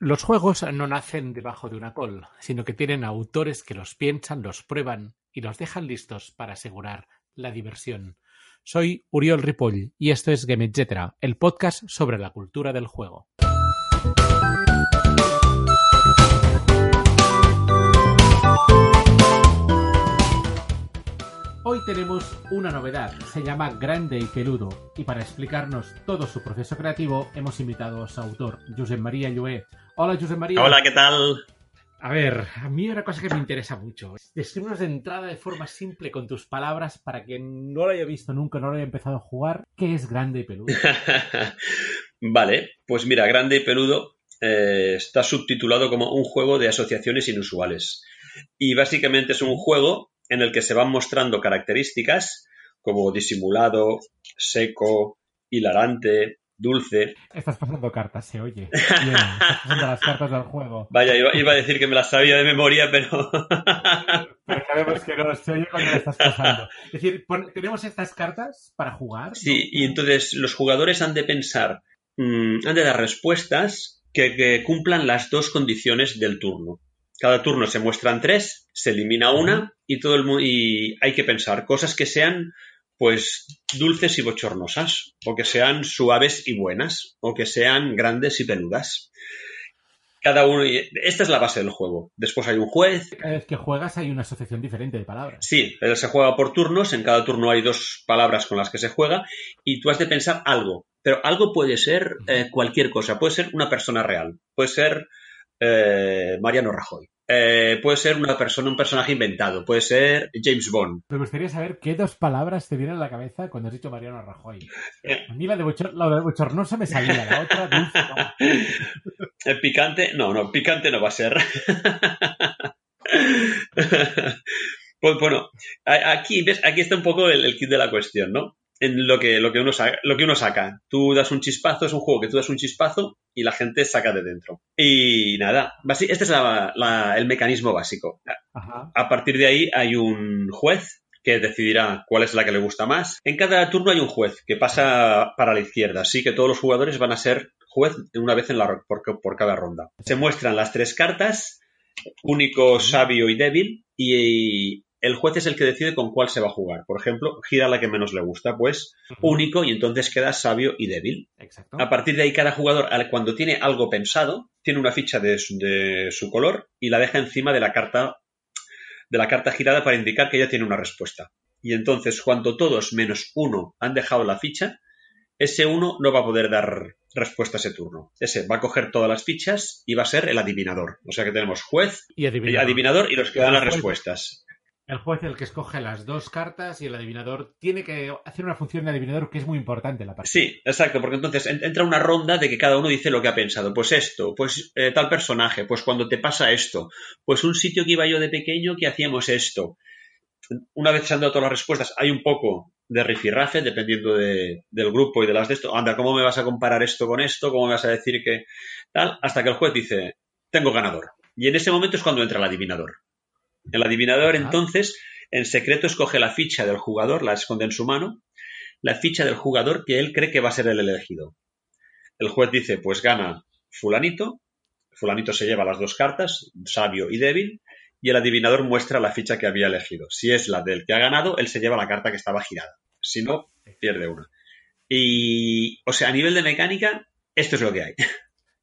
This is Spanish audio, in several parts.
Los juegos no nacen debajo de una col, sino que tienen autores que los piensan, los prueban y los dejan listos para asegurar la diversión. Soy Uriol Ripoll y esto es Game Etc., el podcast sobre la cultura del juego. Hoy tenemos una novedad, se llama Grande y Peludo, y para explicarnos todo su proceso creativo hemos invitado a su autor, Josep María Llué. Hola, Josep María. Hola, ¿qué tal? A ver, a mí hay una cosa que me interesa mucho. Descríbenos de entrada de forma simple con tus palabras para que no lo haya visto nunca, no lo haya empezado a jugar. ¿Qué es Grande y Peludo? vale, pues mira, Grande y Peludo eh, está subtitulado como un juego de asociaciones inusuales. Y básicamente es un juego en el que se van mostrando características como disimulado, seco, hilarante, dulce. Estás pasando cartas, se oye. estás pasando las cartas del juego. Vaya, iba, a decir que me las sabía de memoria, pero. pero sabemos que no se oye cuando las estás pasando. Es decir, tenemos estas cartas para jugar. Sí, y entonces los jugadores han de pensar, mm, han de dar respuestas que cumplan las dos condiciones del turno. Cada turno se muestran tres, se elimina una y todo el y hay que pensar cosas que sean pues dulces y bochornosas, o que sean suaves y buenas, o que sean grandes y peludas. Cada uno, esta es la base del juego. Después hay un juez. Cada vez que juegas hay una asociación diferente de palabras. Sí, se juega por turnos, en cada turno hay dos palabras con las que se juega, y tú has de pensar algo. Pero algo puede ser eh, cualquier cosa, puede ser una persona real, puede ser eh, Mariano Rajoy. Eh, puede ser una persona, un personaje inventado, puede ser James Bond. Me gustaría saber qué dos palabras te vienen a la cabeza cuando has dicho Mariano Rajoy. A mí la de, bochornosa me salía, la otra dulce no. El picante, no, no, picante no va a ser. pues bueno, aquí, ¿ves? aquí está un poco el, el kit de la cuestión, ¿no? En lo que, lo que, uno saca, lo que uno saca. Tú das un chispazo, es un juego que tú das un chispazo y la gente saca de dentro. Y nada, este es el mecanismo básico. A partir de ahí hay un juez que decidirá cuál es la que le gusta más. En cada turno hay un juez que pasa para la izquierda, así que todos los jugadores van a ser juez una vez en la, por, por cada ronda. Se muestran las tres cartas, único, sabio y débil, y el juez es el que decide con cuál se va a jugar. Por ejemplo, gira la que menos le gusta, pues único y entonces queda sabio y débil. Exacto. A partir de ahí, cada jugador, cuando tiene algo pensado, tiene una ficha de su, color y la deja encima de la carta de la carta girada para indicar que ya tiene una respuesta. Y entonces, cuando todos menos uno han dejado la ficha, ese uno no va a poder dar respuesta a ese turno. Ese va a coger todas las fichas y va a ser el adivinador. O sea que tenemos juez y adivinador, y, adivinador y los que dan las respuestas. El juez el que escoge las dos cartas y el adivinador tiene que hacer una función de adivinador que es muy importante en la partida. Sí, exacto, porque entonces entra una ronda de que cada uno dice lo que ha pensado. Pues esto, pues eh, tal personaje, pues cuando te pasa esto, pues un sitio que iba yo de pequeño que hacíamos esto. Una vez se han dado todas las respuestas, hay un poco de rifirrafe dependiendo del grupo y de las de esto. Anda, ¿cómo me vas a comparar esto con esto? ¿Cómo me vas a decir que tal? Hasta que el juez dice, tengo ganador. Y en ese momento es cuando entra el adivinador. El adivinador entonces en secreto escoge la ficha del jugador, la esconde en su mano, la ficha del jugador que él cree que va a ser el elegido. El juez dice, pues gana fulanito, fulanito se lleva las dos cartas, sabio y débil, y el adivinador muestra la ficha que había elegido. Si es la del que ha ganado, él se lleva la carta que estaba girada. Si no, pierde una. Y, o sea, a nivel de mecánica, esto es lo que hay.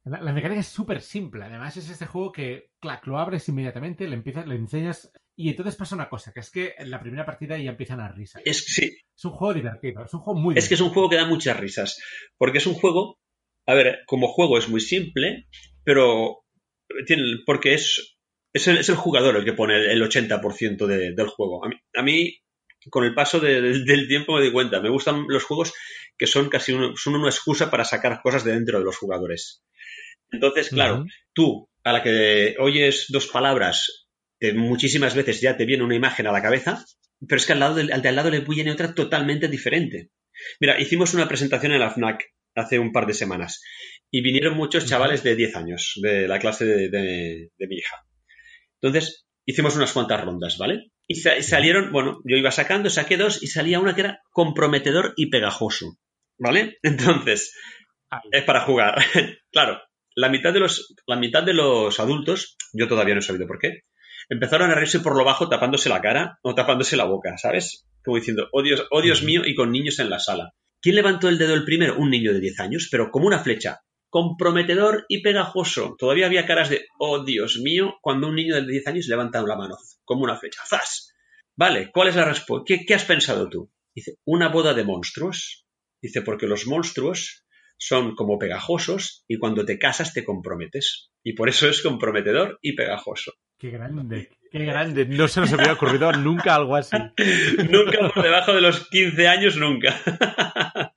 La, mecánica es súper simple. Además, es este juego que, clac, lo abres inmediatamente, le empiezas, le enseñas. Y entonces pasa una cosa, que es que en la primera partida ya empiezan las risas. Es, sí. es un juego divertido, es un juego muy Es que es un juego que da muchas risas. Porque es un juego. A ver, como juego es muy simple, pero. Tiene, porque es. Es el, jugador el que pone el 80% del juego. A mí, con el paso del tiempo me doy cuenta. Me gustan los juegos que son casi son una excusa para sacar cosas de dentro de los jugadores. Entonces, claro, tú a la que oyes dos palabras, eh, muchísimas veces ya te viene una imagen a la cabeza, pero es que al, lado al de al lado le viene otra totalmente diferente. Mira, hicimos una presentación en la FNAC hace un par de semanas y vinieron muchos chavales de 10 años de la clase de, mi hija. Entonces, hicimos unas cuantas rondas, ¿vale? Y salieron, bueno, yo iba sacando, saqué dos y salía una que era comprometedor y pegajoso, ¿vale? Entonces, es para jugar. claro, la mitad de los, la mitad de los adultos, yo todavía no he sabido por qué, empezaron a reírse por lo bajo tapándose la cara o tapándose la boca, ¿sabes? Como diciendo, oh Dios, oh Dios mío, y con niños en la sala. ¿Quién levantó el dedo el primero? Un niño de 10 años, pero como una flecha. Comprometedor y pegajoso. Todavía había caras de, oh Dios mío, cuando un niño de 10 años levanta la mano, como una flecha. ¡Zas! Vale, ¿cuál es la respuesta? ¿Qué, ¿Qué has pensado tú? Dice, una boda de monstruos. Dice, porque los monstruos son como pegajosos y cuando te casas te comprometes. Y por eso es comprometedor y pegajoso. Qué grande, qué grande. No se nos había ocurrido nunca algo así. nunca por debajo de los 15 años, nunca.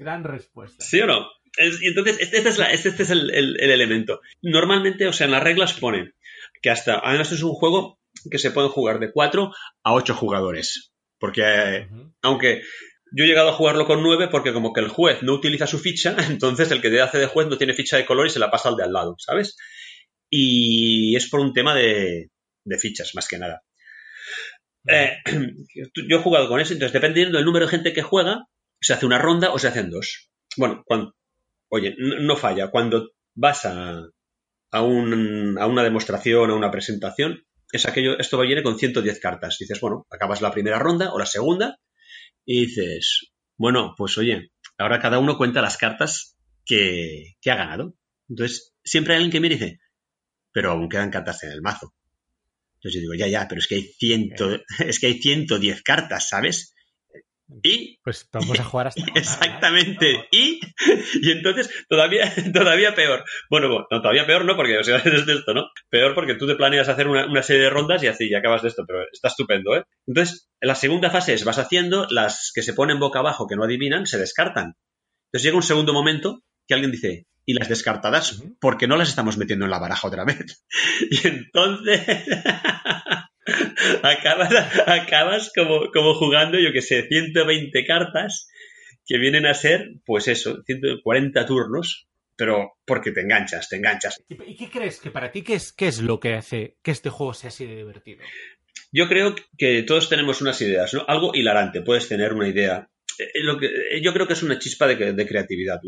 Gran respuesta. ¿Sí o no? entonces, este, este es, este es el, elemento. Normalmente, o sea, en las reglas ponen que hasta, además es un juego que se pueden jugar de 4 a 8 jugadores. Porque, aunque yo he llegado a jugarlo con 9 porque como que el juez no utiliza su ficha, entonces el que te hace de juez no tiene ficha de color y se la pasa al de al lado, ¿sabes? Y es por un tema de, fichas, más que nada. Eh, yo he jugado con eso, entonces dependiendo del número de gente que juega, se hace una ronda o se hacen dos. Bueno, cuando, oye, no, falla. Cuando vas a, a, un, a, una demostración, a una presentación, es aquello, esto viene con 110 cartas. Dices, bueno, acabas la primera ronda o la segunda y dices, bueno, pues oye, ahora cada uno cuenta las cartas que, que ha ganado. Entonces, siempre hay alguien que me dice, pero aún quedan cartas en el mazo. Entonces yo digo, ya, ya, pero es que hay ciento, es que hay 110 cartas, ¿sabes? Y pues vamos a jugar hasta exactamente. Y y entonces todavía todavía peor. Bueno, bueno no, todavía peor no porque o sea es de esto no peor porque tú te planeas hacer una, serie de rondas y así y acabas de esto pero está estupendo eh entonces la segunda fase es vas haciendo las que se ponen boca abajo que no adivinan se descartan. Entonces llega un segundo momento que alguien dice y las descartadas porque no las estamos metiendo en la baraja otra vez y entonces acabas, acabas como, como jugando, yo que sé, 120 cartas que vienen a ser, pues eso, 140 turnos, pero porque te enganchas, te enganchas. ¿Y qué crees que para ti qué es, qué es lo que hace que este juego sea así de divertido? Yo creo que todos tenemos unas ideas, ¿no? Algo hilarante, puedes tener una idea. Eh, lo que, eh, yo creo que es una chispa de, de creatividad.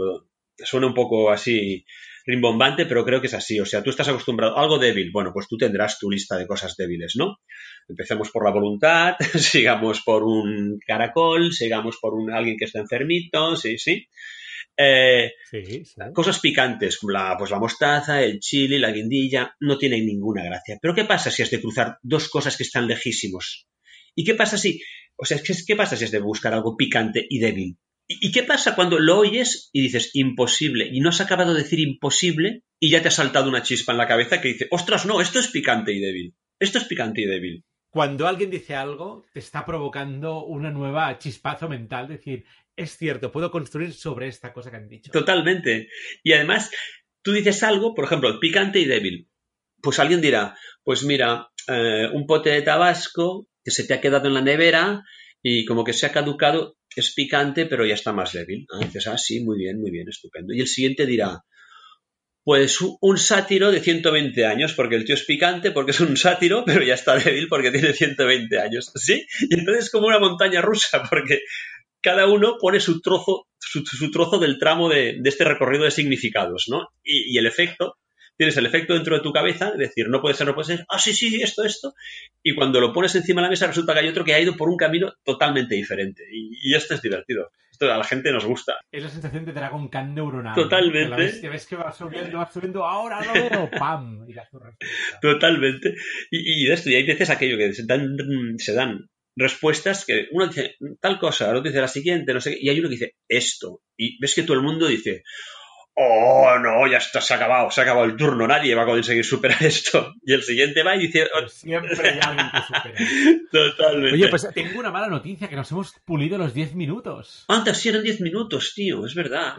Suena un poco así rimbombante, pero creo que es así. O sea, tú estás acostumbrado a algo débil. Bueno, pues tú tendrás tu lista de cosas débiles, ¿no? Empecemos por la voluntad, sigamos por un caracol, sigamos por un alguien que está enfermito, sí, sí. Eh, cosas picantes, como la, pues la mostaza, el chile, la guindilla, no tienen ninguna gracia. Pero ¿qué pasa si has de cruzar dos cosas que están lejísimos? ¿Y qué pasa si, o sea, qué pasa si has de buscar algo picante y débil? ¿Y qué pasa cuando lo oyes y dices imposible y no has acabado de decir imposible y ya te ha saltado una chispa en la cabeza que dice, ostras, no, esto es picante y débil. Esto es picante y débil. Cuando alguien dice algo, te está provocando una nueva chispazo mental, decir, es cierto, puedo construir sobre esta cosa que han dicho. Totalmente. Y además, tú dices algo, por ejemplo, picante y débil. Pues alguien dirá, pues mira, eh, un pote de tabasco que se te ha quedado en la nevera y como que se ha caducado, es picante, pero ya está más débil. Dices, ah, sí, muy bien, muy bien, estupendo. Y el siguiente dirá, pues un sátiro de 120 años, porque el tío es picante, porque es un sátiro, pero ya está débil porque tiene 120 años. ¿Sí? Y entonces es como una montaña rusa, porque cada uno pone su trozo, su, trozo del tramo de, este recorrido de significados, ¿no? y el efecto tienes el efecto dentro de tu cabeza, es decir, no puede ser, no puede ser, ah, sí, sí, esto, esto, y cuando lo pones encima de la mesa resulta que hay otro que ha ido por un camino totalmente diferente. Y, esto es divertido. Esto a la gente nos gusta. Es la sensación de Dragon Khan neuronal. Totalmente. Que ves, que va subiendo, va subiendo, ahora lo veo, ¡pam! Y Totalmente. Y, y esto, y hay veces aquello que se dan, se dan respuestas que uno dice tal cosa, otro dice la siguiente, no sé qué, y hay uno que dice esto. Y ves que todo el mundo dice, oh, no, ya está, se ha acabado, se ha acabado el turno, nadie va a conseguir superar esto. Y el siguiente va y dice... Siempre hay alguien que supera. Totalmente. Oye, pues tengo una mala noticia, que nos hemos pulido los 10 minutos. Antes sí eran 10 minutos, tío, es verdad.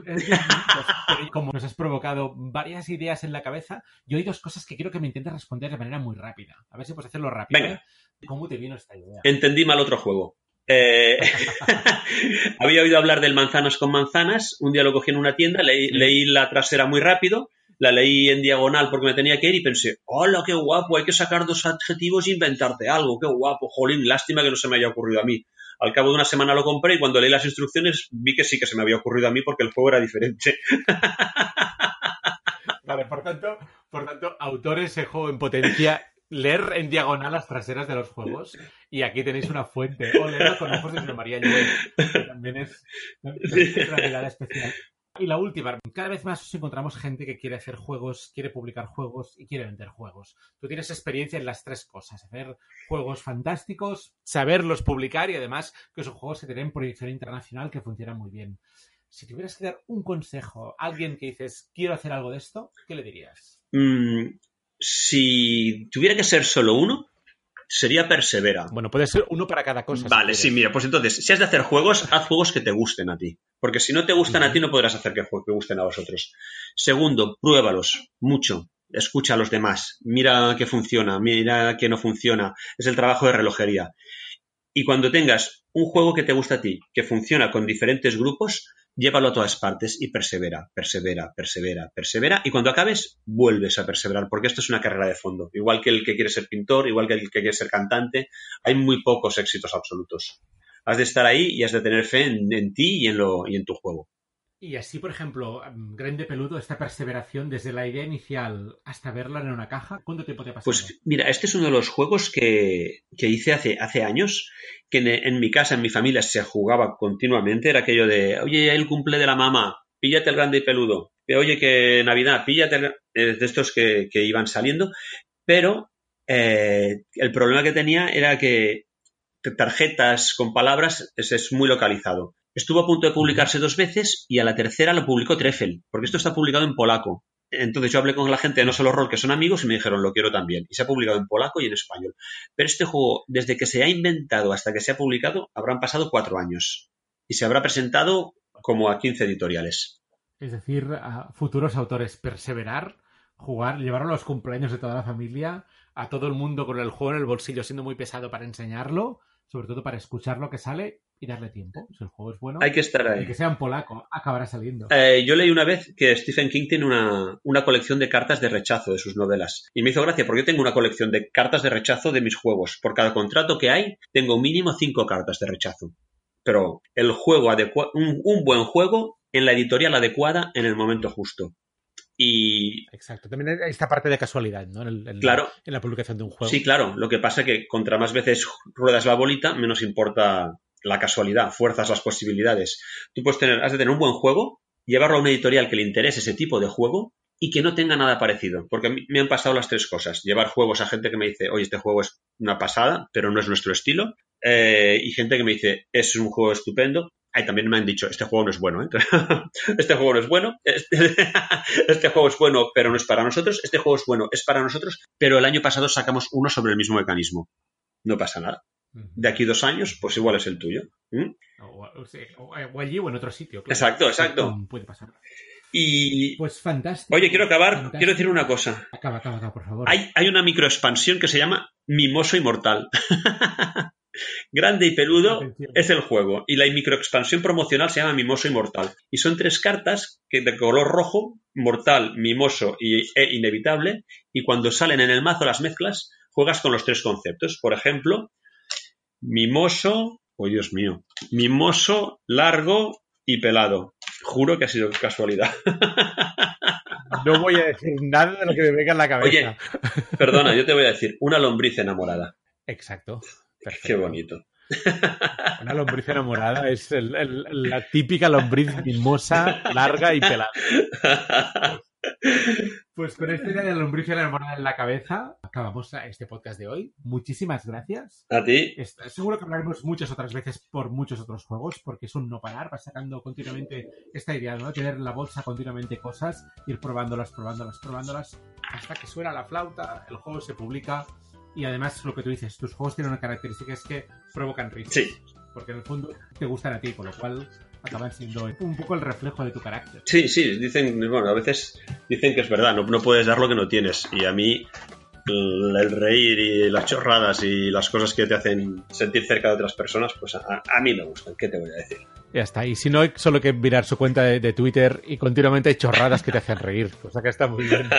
como nos has provocado varias ideas en la cabeza, yo hay dos cosas que quiero que me intentes responder de manera muy rápida. A ver si puedes hacerlo rápido. Venga. ¿Cómo te vino esta idea? Entendí mal otro juego. Eh, había oído hablar del manzanas con manzanas. Un día lo cogí en una tienda, leí, la trasera muy rápido, la leí en diagonal porque me tenía que ir y pensé, hola, qué guapo, hay que sacar dos adjetivos e inventarte algo, qué guapo, jolín, lástima que no se me haya ocurrido a mí. Al cabo de una semana lo compré y cuando leí las instrucciones vi que sí que se me había ocurrido a mí porque el juego era diferente. Vale, por tanto, por tanto, autores de juego en potencia, leer en diagonal las traseras de los juegos. Y aquí tenéis una fuente. O con ojos de María que también es, una mirada especial. Y la última, cada vez más encontramos gente que quiere hacer juegos, quiere publicar juegos y quiere vender juegos. Tú tienes experiencia en las tres cosas, hacer juegos fantásticos, saberlos publicar y además que son juegos que tienen proyección internacional que funcionan muy bien. Si tuvieras que dar un consejo a alguien que dices, quiero hacer algo de esto, ¿qué le dirías? Mm, si tuviera que ser solo uno, sería persevera. Bueno, puede ser uno para cada cosa. Vale, sí, mira, pues entonces, si has de hacer juegos, haz juegos que te gusten a ti. Porque si no te gustan a ti, no podrás hacer que, que gusten a vosotros. Segundo, pruébalos mucho. Escucha a los demás. Mira qué funciona, mira qué no funciona. Es el trabajo de relojería. Y cuando tengas un juego que te gusta a ti, que funciona con diferentes grupos, llévalo a todas partes y persevera, persevera, persevera, persevera. Y cuando acabes, vuelves a perseverar, porque esto es una carrera de fondo. Igual que el que quiere ser pintor, igual que el que quiere ser cantante, hay muy pocos éxitos absolutos. Has de estar ahí y has de tener fe en, ti y en, lo, y en tu juego. Y así, por ejemplo, Grande Peludo, esta perseveración desde la idea inicial hasta verla en una caja, ¿cuánto tiempo te ha pasado? Pues mira, este es uno de los juegos que, que hice hace, hace años, que en, mi casa, en mi familia, se jugaba continuamente. Era aquello de, oye, el cumple de la mamá, píllate el Grande Peludo. Oye, que Navidad, píllate el... Eh, de estos que, que iban saliendo. Pero eh, el problema que tenía era que tarjetas con palabras es, es muy localizado. Estuvo a punto de publicarse dos veces y a la tercera lo publicó Treffel, porque esto está publicado en polaco. Entonces yo hablé con la gente de No Solo Roll, que son amigos, y me dijeron, lo quiero también. Y se ha publicado en polaco y en español. Pero este juego, desde que se ha inventado hasta que se ha publicado, habrán pasado cuatro años. Y se habrá presentado como a 15 editoriales. Es decir, a futuros autores, perseverar, jugar, llevar a los cumpleaños de toda la familia, a todo el mundo con el juego en el bolsillo siendo muy pesado para enseñarlo, sobre todo para escuchar lo que sale y darle tiempo. Si el juego es bueno, hay que estar ahí. Y que sea en polaco, acabará saliendo. Eh, yo leí una vez que Stephen King tiene una, una, colección de cartas de rechazo de sus novelas. Y me hizo gracia porque yo tengo una colección de cartas de rechazo de mis juegos. Por cada contrato que hay, tengo mínimo cinco cartas de rechazo. Pero el juego adecuado, un, un buen juego en la editorial adecuada en el momento justo. Y... Exacto, también hay esta parte de casualidad, ¿no? En, el, claro. en la publicación de un juego. Sí, claro. Lo que pasa es que contra más veces ruedas la bolita, menos importa la casualidad, fuerzas las posibilidades. Tú puedes tener, has de tener un buen juego, llevarlo a una editorial que le interese ese tipo de juego y que no tenga nada parecido. Porque me han pasado las tres cosas. Llevar juegos a gente que me dice, oye, este juego es una pasada, pero no es nuestro estilo. Eh, y gente que me dice, es un juego estupendo, Ay, también me han dicho, este juego no es bueno, ¿eh? este juego no es bueno, este, este, juego es bueno, pero no es para nosotros, este juego es bueno, es para nosotros, pero el año pasado sacamos uno sobre el mismo mecanismo. No pasa nada. De aquí dos años, pues igual es el tuyo. O, allí o en otro sitio. Exacto, exacto. Puede pasar. Y. Pues fantástico. Oye, quiero acabar, quiero decir una cosa. Acaba, acaba, acaba, por favor. Hay, hay una microexpansión que se llama Mimoso Inmortal. Grande y peludo Atención. es el juego. Y la microexpansión promocional se llama Mimoso Inmortal. Y son tres cartas que de color rojo, mortal, mimoso y, e inevitable. Y cuando salen en el mazo las mezclas, juegas con los tres conceptos. Por ejemplo, mimoso, oh Dios mío, mimoso, largo y pelado. Juro que ha sido casualidad. No voy a decir nada de lo que me venga en la cabeza. Oye, perdona, yo te voy a decir, una lombriz enamorada. Exacto. Perfecto. Qué bonito. Una lombriz enamorada es el, el, la típica lombriz mimosa, larga y pelada. Pues con esta idea de la lombriz enamorada en la cabeza, acabamos este podcast de hoy. Muchísimas gracias. A ti. Seguro que hablaremos muchas otras veces por muchos otros juegos, porque es un no parar, vas sacando continuamente esta idea, ¿no? Tener en la bolsa continuamente cosas, ir probándolas, probándolas, probándolas, hasta que suena la flauta, el juego se publica y además lo que tú dices, tus juegos tienen una característica es que provocan risas. Sí. Porque en el fondo te gustan a ti, con lo cual acaban siendo un poco el reflejo de tu carácter. Sí, sí, dicen, bueno, a veces dicen que es verdad, no, no puedes dar lo que no tienes. Y a mí el, el, reír y las chorradas y las cosas que te hacen sentir cerca de otras personas, pues a, a mí me gustan, ¿qué te voy a decir? Ya está, y si no, solo que mirar su cuenta de, de Twitter y continuamente hay chorradas que te hacen reír, cosa que está muy bien.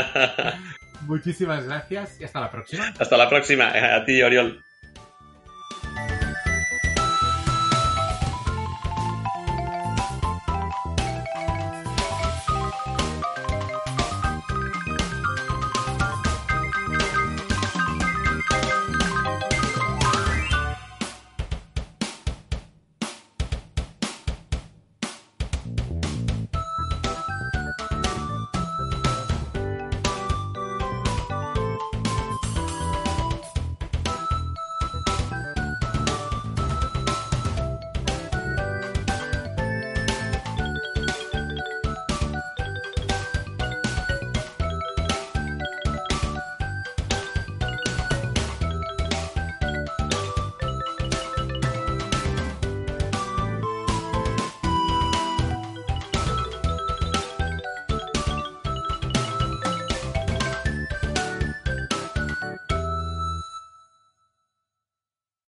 Muchísimas gracias y hasta la próxima. Hasta la próxima, a ti, Oriol.